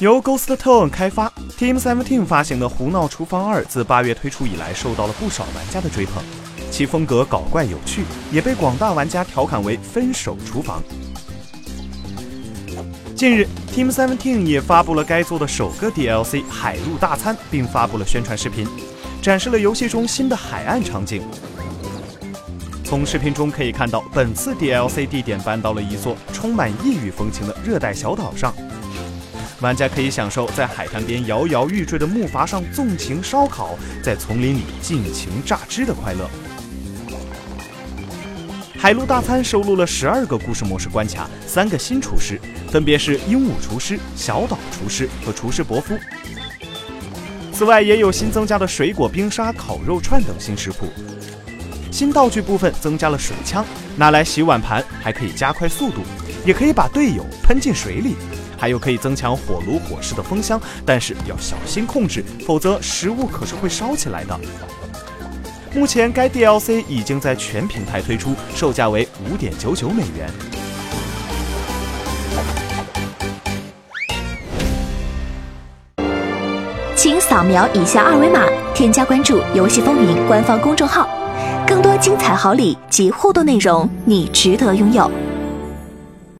由 Ghost Town 开发，Team Seventeen 发行的《胡闹厨房二》自八月推出以来，受到了不少玩家的追捧。其风格搞怪有趣，也被广大玩家调侃为“分手厨房”。近日，Team Seventeen 也发布了该作的首个 DLC《海陆大餐》，并发布了宣传视频，展示了游戏中新的海岸场景。从视频中可以看到，本次 DLC 地点搬到了一座充满异域风情的热带小岛上。玩家可以享受在海滩边摇摇欲坠的木筏上纵情烧烤，在丛林里尽情榨汁的快乐。海陆大餐收录了十二个故事模式关卡，三个新厨师，分别是鹦鹉厨师、小岛厨师和厨师伯夫。此外，也有新增加的水果冰沙、烤肉串等新食谱。新道具部分增加了水枪，拿来洗碗盘，还可以加快速度，也可以把队友喷进水里。还有可以增强火炉火势的风箱，但是要小心控制，否则食物可是会烧起来的。目前该 DLC 已经在全平台推出，售价为五点九九美元。请扫描以下二维码，添加关注“游戏风云”官方公众号，更多精彩好礼及互动内容，你值得拥有。